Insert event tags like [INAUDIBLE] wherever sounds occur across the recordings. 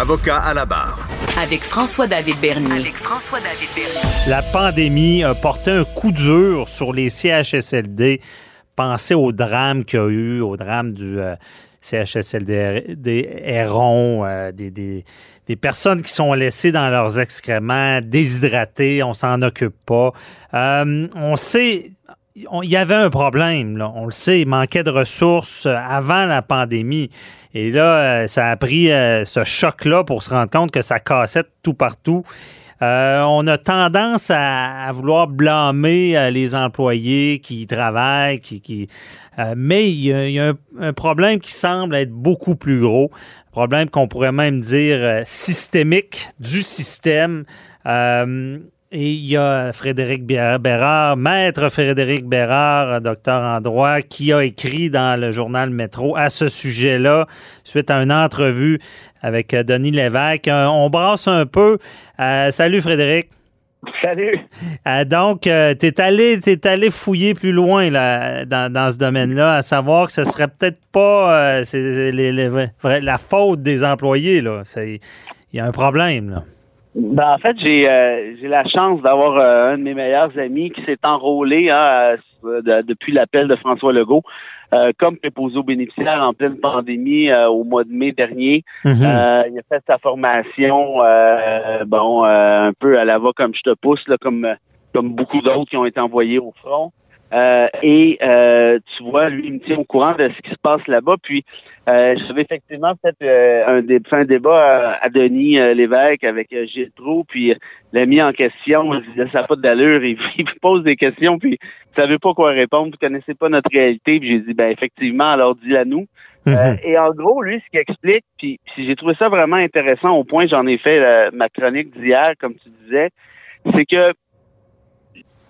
Avocat à la barre. Avec François-David Bernier. avec François-David Bernier. La pandémie a porté un coup dur sur les CHSLD. Pensez au drame qu'il y a eu, au drame du euh, CHSLD des Hérons, euh, des, des, des personnes qui sont laissées dans leurs excréments, déshydratées, on s'en occupe pas. Euh, on sait, il y avait un problème, là, on le sait, il manquait de ressources euh, avant la pandémie. Et là, euh, ça a pris euh, ce choc-là pour se rendre compte que ça cassait tout partout. Euh, on a tendance à, vouloir blâmer les employés qui travaillent, qui, qui, euh, mais il y a, un, un problème qui semble être beaucoup plus gros, un problème qu'on pourrait même dire systémique du système. Et il y a Frédéric Bé- Bérard, maître Frédéric Bérard, euh, docteur en droit, qui a écrit dans le journal Métro à ce sujet-là, suite à une entrevue avec euh, Denis Lévesque. Euh, on brasse un peu. Euh, salut Frédéric. Salut. Euh, donc, euh, t'es allé, t'es allé fouiller plus loin là, dans, dans ce domaine-là, à savoir que ce serait peut-être pas euh, c'est les- la faute des employés. Il y a un problème. Là. Ben, en fait, j'ai euh, j'ai la chance d'avoir euh, un de mes meilleurs amis qui s'est enrôlé hein, euh, de- depuis l'appel de François Legault euh, comme préposé aux bénéficiaires en pleine pandémie euh, au mois de mai dernier. Mhm. Euh, il a fait sa formation, euh, bon, euh, un peu à la va comme je te pousse, là, comme comme beaucoup d'autres qui ont été envoyés au front. Euh, et euh, tu vois, lui, il me tient au courant de ce qui se passe là-bas. Puis, euh, j'avais effectivement fait euh, un, dé- un débat à, à Denis euh, Lévesque avec euh, Gilles Proulx, puis euh, l'a mis en question. Il disait, ça n'a pas d'allure. Il, [LAUGHS] il pose des questions, puis il savait pas quoi répondre. Vous connaissez pas notre réalité. Puis j'ai dit, ben effectivement, alors dis-la nous. Mhm. Et en gros, lui, ce qu'il explique, puis, puis j'ai trouvé ça vraiment intéressant au point, j'en ai fait ma chronique d'hier, comme tu disais, c'est que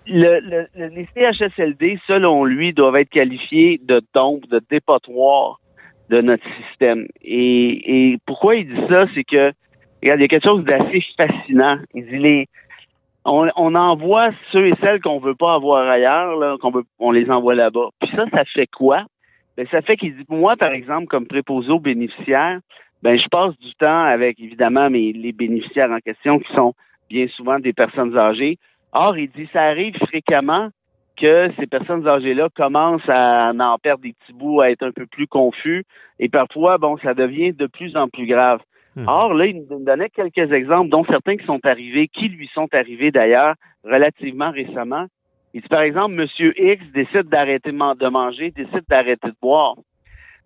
le, le- le- les CHSLD, selon lui, doivent être qualifiés de dompes, de dépotoirs de notre système. Et, pourquoi il dit ça, c'est que, regarde, il y a quelque chose d'assez fascinant. Il dit les, on, envoie ceux et celles qu'on veut pas avoir ailleurs, là, qu'on veut, on les envoie là-bas. Puis ça, ça fait quoi? Ben, ça fait qu'il dit, moi, par exemple, comme préposé aux bénéficiaires, ben, je passe du temps avec, évidemment, les bénéficiaires en question qui sont bien souvent des personnes âgées. Or, il dit, ça arrive fréquemment que ces personnes âgées-là commencent à en perdre des petits bouts, à être un peu plus confus, et parfois, bon, ça devient de plus en plus grave. Mhm. Or, là, il nous donnait quelques exemples, dont certains qui sont arrivés, qui lui sont arrivés d'ailleurs relativement récemment. Il dit, par exemple, Monsieur X décide d'arrêter de man- de manger, décide d'arrêter de boire.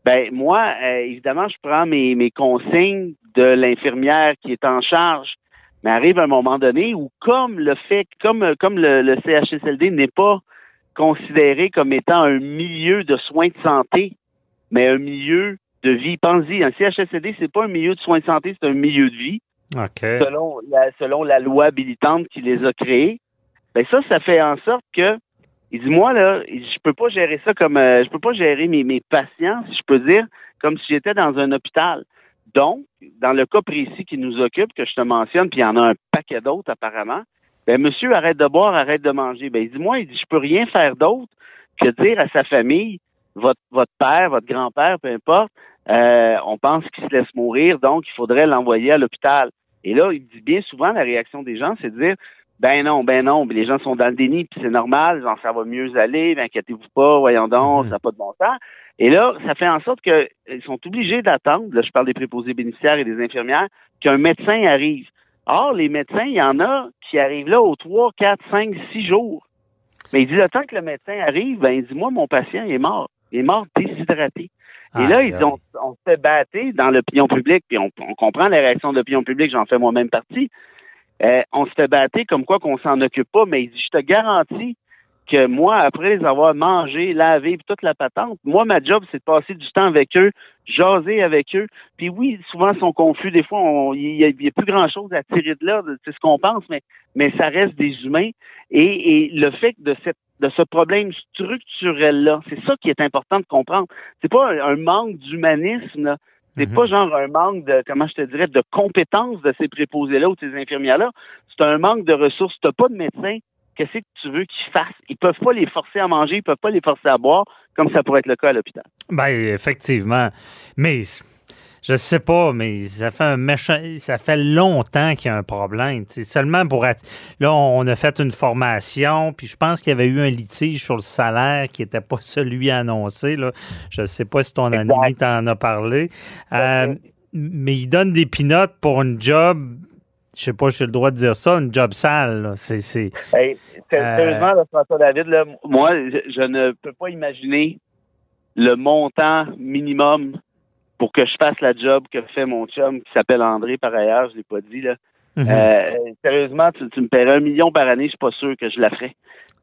Ben moi, euh, évidemment, je prends mes, mes consignes de l'infirmière qui est en charge. Mais arrive un moment donné où, comme le fait, comme comme le, le CHSLD n'est pas considéré comme étant un milieu de soins de santé, mais un milieu de vie. Pensez-y, un CHSLD, c'est pas un milieu de soins de santé, c'est un milieu de vie OK. selon la, selon la loi habilitante qui les a créés, ben ça, ça fait en sorte que il dit moi là, je peux pas gérer ça comme euh, je peux pas gérer mes, mes patients, si je peux dire, comme si j'étais dans un hôpital. Donc, dans le cas précis qui nous occupe, que je te mentionne, puis il y en a un paquet d'autres apparemment, ben monsieur arrête de boire, arrête de manger. Ben il dit moi, il dit je peux rien faire d'autre que dire à sa famille, votre votre père, votre grand-père, peu importe, euh, on pense qu'il se laisse mourir, donc il faudrait l'envoyer à l'hôpital. Et là, il dit bien souvent, la réaction des gens, c'est de dire, ben non, ben non, les gens sont dans le déni, puis c'est normal, genre, ça va mieux aller, ben, inquiétez-vous pas, voyons donc, Mhm. ça n'a pas de bon sens. Et là, ça fait en sorte qu'ils sont obligés d'attendre, là, je parle des préposés bénéficiaires et des infirmières, qu'un médecin arrive. Or, les médecins, il y en a qui arrivent là aux 3, 4, 5, 6 jours. Mais il dit, le temps que le médecin arrive, ben, il dit, moi, mon patient, il est mort. Il est mort déshydraté. Et là, ils ont, on se fait battre dans l'opinion publique, puis on, on comprend les réactions de l'opinion publique, j'en fais moi-même partie. Euh, on se fait battre comme quoi qu'on s'en occupe pas, mais il dit, je te garantis que moi, après les avoir mangés, lavés, toute la patente, moi, ma job, c'est de passer du temps avec eux, jaser avec eux. Puis oui, souvent, ils sont confus. Des fois, il n'y a, plus grand-chose à tirer de là, c'est ce qu'on pense, mais, mais ça reste des humains. Et, et le fait de cette de ce problème structurel-là, c'est ça qui est important de comprendre. C'est pas un, manque d'humanisme, c'est mhm. pas genre un manque de, comment je te dirais, de compétences de ces préposés-là ou de ces infirmières-là. C'est un manque de ressources. T'as pas de médecin qu'est-ce que tu veux qu'ils fassent? Ils peuvent pas les forcer à manger, ils peuvent pas les forcer à boire, comme ça pourrait être le cas à l'hôpital. Ben, effectivement. Mais je sais pas, mais ça fait un méchant, ça fait longtemps qu'il y a un problème. C'est seulement pour être, là, on a fait une formation, puis je pense qu'il y avait eu un litige sur le salaire qui n'était pas [LAUGHS] celui annoncé. Là. Je sais pas si ton ami t'en a parlé. Euh, mais il donne des pinottes pour une job je sais pas si j'ai le droit de dire ça, une job sale. C'est, c'est, sérieusement, François David, moi, je, ne peux pas imaginer le montant minimum pour que je fasse la job que fait mon chum qui s'appelle André par ailleurs, je l'ai pas dit là. Mhm. Euh, sérieusement, tu, me paierais un million par année, je suis pas sûr que je la ferais.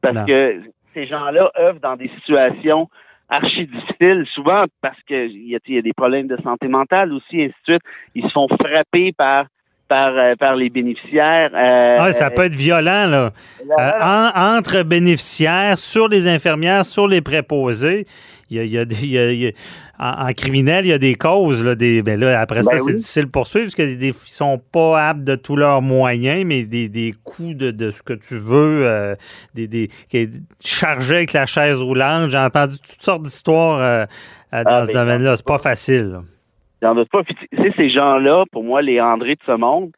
Parce que ces gens-là œuvrent dans des situations archi difficiles, souvent parce qu'il y, y, a des problèmes de santé mentale aussi, ainsi de suite. Ils se font frapper par euh, par, les bénéficiaires. Euh, ah, ça peut être violent, là. Euh, entre bénéficiaires, sur les infirmières, sur les préposés. Il y a, des, en, criminel, il y a des causes. Là, des, ben là, après ça, ben c'est difficile de poursuivre parce qu'ils ne sont pas aptes de tous leurs moyens, mais des, des coûts de, ce que tu veux, des, des, chargés avec la chaise roulante. J'ai entendu toutes sortes d'histoires dans ah, ce ben, domaine-là. C'est pas facile. Pas. Ces gens-là, pour moi, les André de ce monde,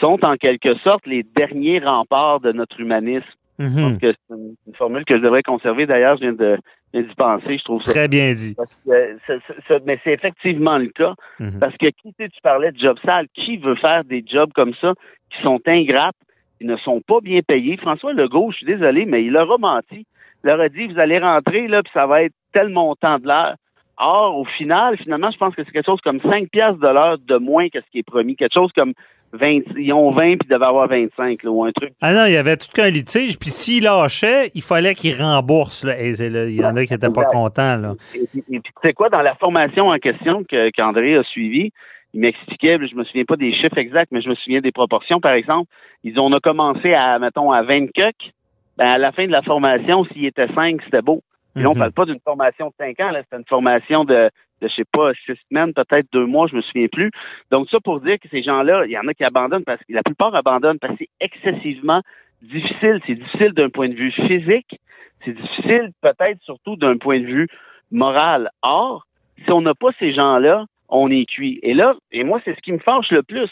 sont en quelque sorte les derniers remparts de notre humanisme. Mm c'est une, formule que je devrais conserver. D'ailleurs, je viens de d'y penser. Je trouve ça. Très bien dit. mais c'est effectivement le cas. Mhm. Parce que qui tu parlais de job sale, qui veut faire des jobs comme ça qui sont ingrates, qui ne sont pas bien payés? François Legault, je suis désolé, mais il leur a menti. Il leur a dit vous allez rentrer là, puis ça va être tel montant de l'heure. Or, au final, finalement, je pense que c'est quelque chose comme 5 piastres de l'heure de moins que ce qui est promis. Quelque chose comme 20, ils ont 20 puis ils devaient avoir 25 ou un truc. Ah non, il y avait tout qu'un litige. Puis s'ils lâchaient, il fallait qu'ils remboursent. Là. il y en a qui n'étaient pas contents. Là. Et, puis, tu sais quoi, dans la formation en question qu'André a suivie, il m'expliquait, je me souviens pas des chiffres exacts, mais je me souviens des proportions, par exemple. Ils ont, on a commencé à, mettons, à 20 coques. Ben, à la fin de la formation, s'il était 5, c'était beau. Puis on mhm. parle pas d'une formation de cinq ans, là, c'est une formation de, de, je sais pas, six semaines, peut-être deux mois, je me souviens plus. Donc ça pour dire que ces gens-là, il y en a qui abandonnent parce que la plupart abandonnent parce que c'est excessivement difficile. C'est difficile d'un point de vue physique, c'est difficile peut-être surtout d'un point de vue moral. Or, si on n'a pas ces gens-là, on est cuit. Et là, et moi, c'est ce qui me fâche le plus,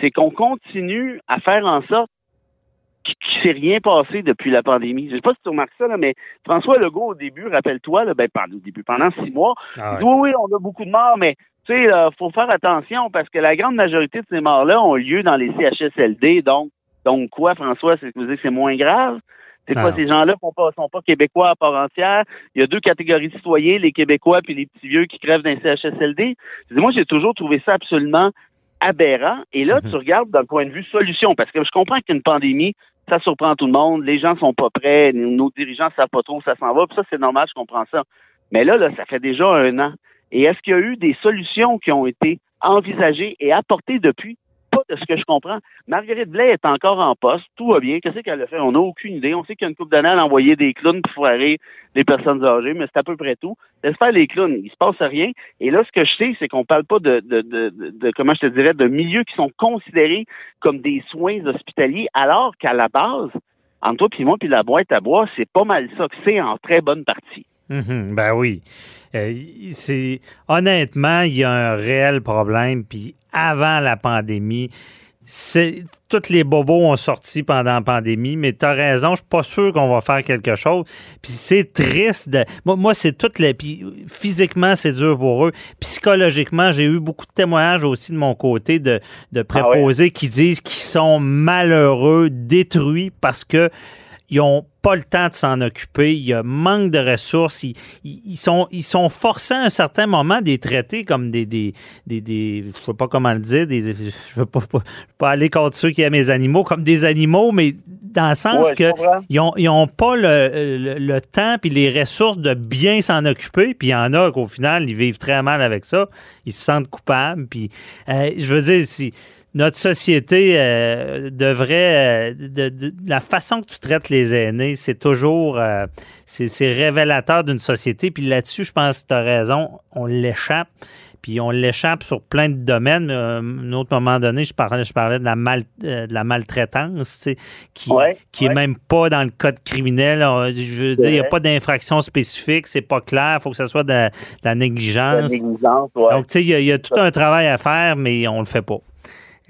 c'est qu'on continue à faire en sorte qui, ne s'est rien passé depuis la pandémie. Je sais pas si tu remarques ça, là, mais François Legault, au début, rappelle-toi, là, ben, au début, pendant six mois, ah il dit, oui, oui, on a beaucoup de morts, mais tu sais, il faut faire attention parce que la grande majorité de ces morts-là ont lieu dans les CHSLD. Donc, donc quoi, François, c'est que c'est moins grave? C'est pas ces gens-là ne pas, sont pas québécois à part entière? Il y a deux catégories de citoyens, les Québécois puis les petits vieux qui crèvent les CHSLD. Moi, j'ai toujours trouvé ça absolument aberrant. Et là, mhm. tu regardes d'un point de vue solution, parce que je comprends qu'une pandémie, ça surprend tout le monde, les gens sont pas prêts, nos dirigeants savent pas trop ça s'en va, puis ça, c'est normal, je comprends ça. Mais là, là, ça fait déjà un an. Et est-ce qu'il y a eu des solutions qui ont été envisagées et apportées depuis? De ce que je comprends. Marguerite Blais est encore en poste, tout va bien. Qu'est-ce qu'elle a fait? On n'a aucune idée. On sait qu'il y a une couple d'années, elle a envoyé des clowns pour foirer les personnes âgées, mais c'est à peu près tout. Laisse faire les clowns, il se passe rien. Et là, ce que je sais, c'est qu'on parle pas de, de, de, de, comment je te dirais, de milieux qui sont considérés comme des soins hospitaliers, alors qu'à la base, entre toi puis moi puis la boîte à bois, c'est pas mal ça que c'est en très bonne partie. Mhm, ben oui. Euh, c'est honnêtement, il y a un réel problème. Puis avant la pandémie, c'est tous les bobos ont sorti pendant la pandémie, mais tu as raison, je suis pas sûr qu'on va faire quelque chose. Puis c'est triste. De, moi, c'est toutes les. Puis physiquement, c'est dur pour eux. Psychologiquement, j'ai eu beaucoup de témoignages aussi de mon côté de, de ah préposés qui disent qu'ils sont malheureux, détruits parce que ils n'ont pas le temps de s'en occuper, il y a manque de ressources, ils, sont, ils sont forcés à un certain moment des traités comme des, des, des, des je sais pas comment le dire, des, je veux pas, pas, aller contre ceux qui aiment les animaux, comme des animaux, mais dans le sens qu'ils n'ont pas le, temps puis les ressources de bien s'en occuper. Puis il y en a qu'au final, ils vivent très mal avec ça. Ils se sentent coupables. Puis euh, je veux dire, si notre société euh, devrait. de, la façon que tu traites les aînés, c'est toujours. c'est révélateur d'une société. Puis là-dessus, je pense que tu as raison. On l'échappe puis on l'échappe sur plein de domaines. À un autre moment donné, je parlais, je parlais de la, mal, euh, de la maltraitance, qui, qui est même pas dans le code criminel. Je veux dire, il n'y a pas d'infraction spécifique, c'est pas clair, il faut que ce soit de, la négligence. négligence Donc, tu sais, il y, a tout un travail à faire, mais on le fait pas.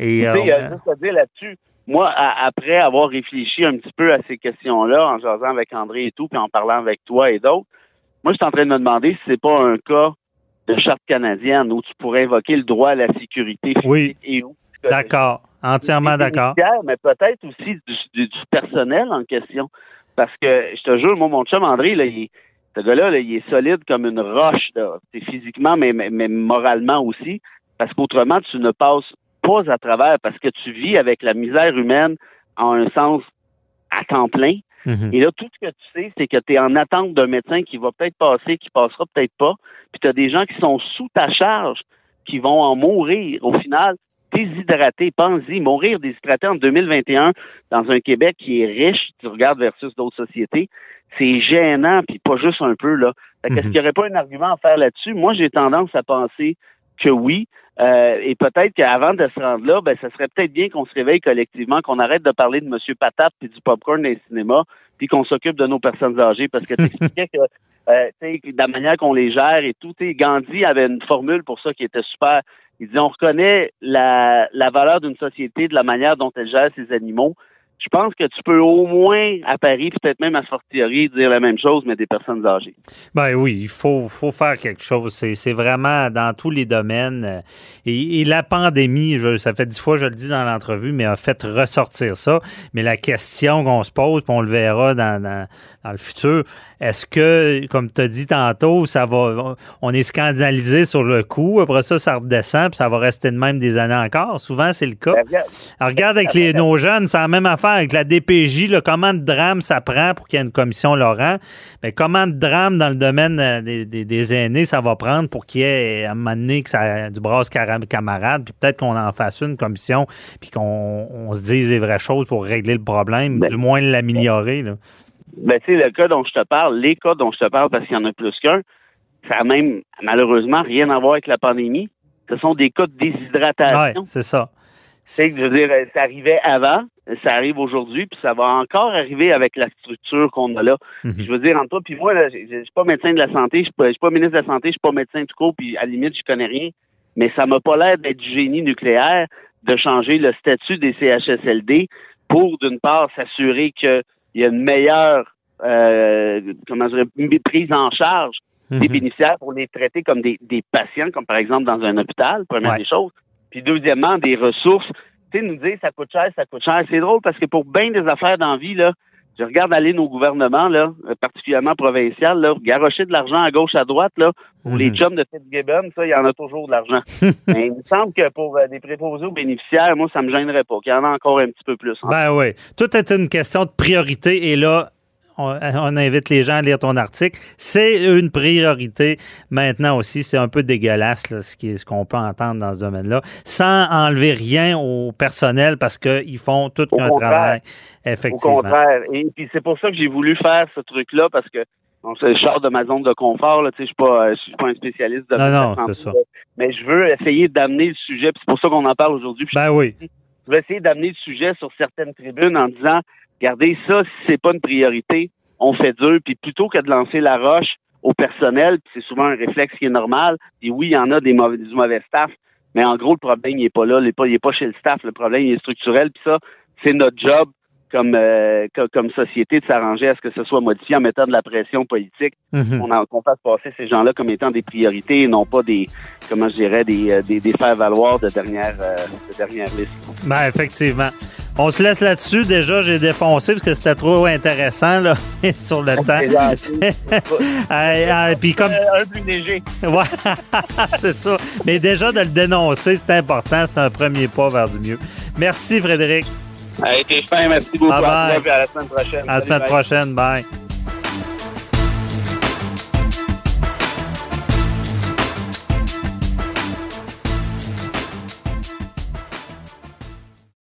Et, euh, il y a juste à dire là-dessus. Moi, après avoir réfléchi un petit peu à ces questions-là, en jasant avec André et tout, puis en parlant avec toi et d'autres, moi, je suis en train de me demander si c'est pas un cas de charte canadienne où tu pourrais invoquer le droit à la sécurité physique oui. et où. D'accord, entièrement d'accord. Mais peut-être aussi du, personnel en question. Parce que, je te jure, moi, mon chum André, là, il, ce gars-là, il est solide comme une roche, C'est physiquement, mais, mais, moralement aussi. Parce qu'autrement, tu ne passes pas à travers parce que tu vis avec la misère humaine en un sens à temps plein. Mhm. Et là, tout ce que tu sais, c'est que tu es en attente d'un médecin qui va peut-être passer, qui passera peut-être pas. Puis tu as des gens qui sont sous ta charge, qui vont en mourir. Au final, déshydratés, pense-y, mourir déshydraté en 2021 dans un Québec qui est riche, tu regardes versus d'autres sociétés, c'est gênant, puis pas juste un peu, là. Est-ce mhm. qu'il n'y aurait pas un argument à faire là-dessus? Moi, j'ai tendance à penser que oui. Euh, et peut-être qu'avant de se rendre là, ben, ça serait peut-être bien qu'on se réveille collectivement, qu'on arrête de parler de M. Patate puis du popcorn dans les cinémas, puis qu'on s'occupe de nos personnes âgées. Parce que tu expliquais que euh, de la manière qu'on les gère et tout, Gandhi avait une formule pour ça qui était super. Il disait on reconnaît la, la valeur d'une société de la manière dont elle gère ses animaux je pense que tu peux au moins à Paris, peut-être même à Fortiori, dire la même chose, mais des personnes âgées. Ben oui, il faut, faut faire quelque chose. C'est vraiment dans tous les domaines. Et, la pandémie, ça fait dix fois je le dis dans l'entrevue, mais a fait ressortir ça. Mais la question qu'on se pose, puis on le verra dans, dans, le futur, est-ce que, comme tu as dit tantôt, ça va, on est scandalisé sur le coup, après ça, ça redescend, puis ça va rester de même des années encore? Souvent, c'est le cas. Ben, regarde, avec les, nos jeunes, c'est la même affaire avec la DPJ, là, comment de drame ça prend pour qu'il y ait une commission Laurent? Mais comment de drame dans le domaine euh, des, aînés ça va prendre pour qu'il y ait à un moment donné que ça, du brasse camarade, puis peut-être qu'on en fasse une commission, puis qu'on se dise les vraies choses pour régler le problème, ben, du moins l'améliorer. Ben, tu sais, le cas dont je te parle, les cas dont je te parle, parce qu'il y en a plus qu'un, ça n'a même malheureusement rien à voir avec la pandémie. Ce sont des cas de déshydratation. Oui, c'est ça. C'est je veux dire, ça arrivait avant, ça arrive aujourd'hui, puis ça va encore arriver avec la structure qu'on a là. Mhm. Je veux dire, entre toi puis moi, je ne suis pas médecin de la santé, je suis pas, ministre de la santé, je suis pas médecin tout court, puis à la limite, je connais rien. Mais ça m'a pas l'air d'être du génie nucléaire de changer le statut des CHSLD pour, d'une part, s'assurer qu'il y a une meilleure euh, comment dire, prise en charge des mhm. bénéficiaires pour les traiter comme des, patients, comme par exemple dans un hôpital, première des choses. Puis deuxièmement, des ressources tu sais, nous dire ça coûte cher, ça coûte cher. C'est drôle parce que pour bien des affaires d'envie, là, je regarde aller nos gouvernements, là, euh, particulièrement provinciaux, là, garocher de l'argent à gauche, à droite, là, pour les mhm. chums de Fitzgibbon, ça, il y en a toujours de l'argent. [LAUGHS] Mais il me semble que pour euh, des préposés aux bénéficiaires, moi, ça me gênerait pas, qu'il y en a encore un petit peu plus. Hein. Ben oui. Tout est une question de priorité et là, on, invite les gens à lire ton article. C'est une priorité. Maintenant aussi, c'est un peu dégueulasse ce qu'on peut entendre dans ce domaine-là, sans enlever rien au personnel parce qu'ils font tout un travail. Effectivement. Au contraire. Et puis c'est pour ça que j'ai voulu faire ce truc-là parce que je sors de ma zone de confort. je ne suis pas, suis pas un spécialiste de Non, non, c'est ça. Mais je veux essayer d'amener le sujet. C'est pour ça qu'on en parle aujourd'hui. Ben oui. Je veux essayer d'amener le sujet sur certaines tribunes en disant Regardez, ça, si c'est pas une priorité, on fait dur. Puis plutôt que de lancer la roche au personnel, c'est souvent un réflexe qui est normal. Puis oui, il y en a des mauvais, du mauvais staff, mais en gros, le problème, il n'est pas là. Il n'est pas, pas chez le staff. Le problème, il est structurel. Puis ça, c'est notre job comme, euh, comme société de s'arranger à ce que ce soit modifié en mettant de la pression politique, mhm. qu'on fasse passer ces gens-là comme étant des priorités et non pas des, comment je dirais, des, euh, des, des faire-valoir de dernière, euh, de dernière liste. Ben, effectivement. On se laisse là-dessus. Déjà, j'ai défoncé parce que c'était trop intéressant là, [LAUGHS] sur le temps. [LAUGHS] Puis comme... Un plus léger. [LAUGHS] Ouais, c'est ça. Mais déjà, de le dénoncer, c'est important. C'est un premier pas vers du mieux. Merci, Frédéric. A été fin, merci beaucoup Bye à bye. à la semaine prochaine. À la semaine bye. prochaine. Bye.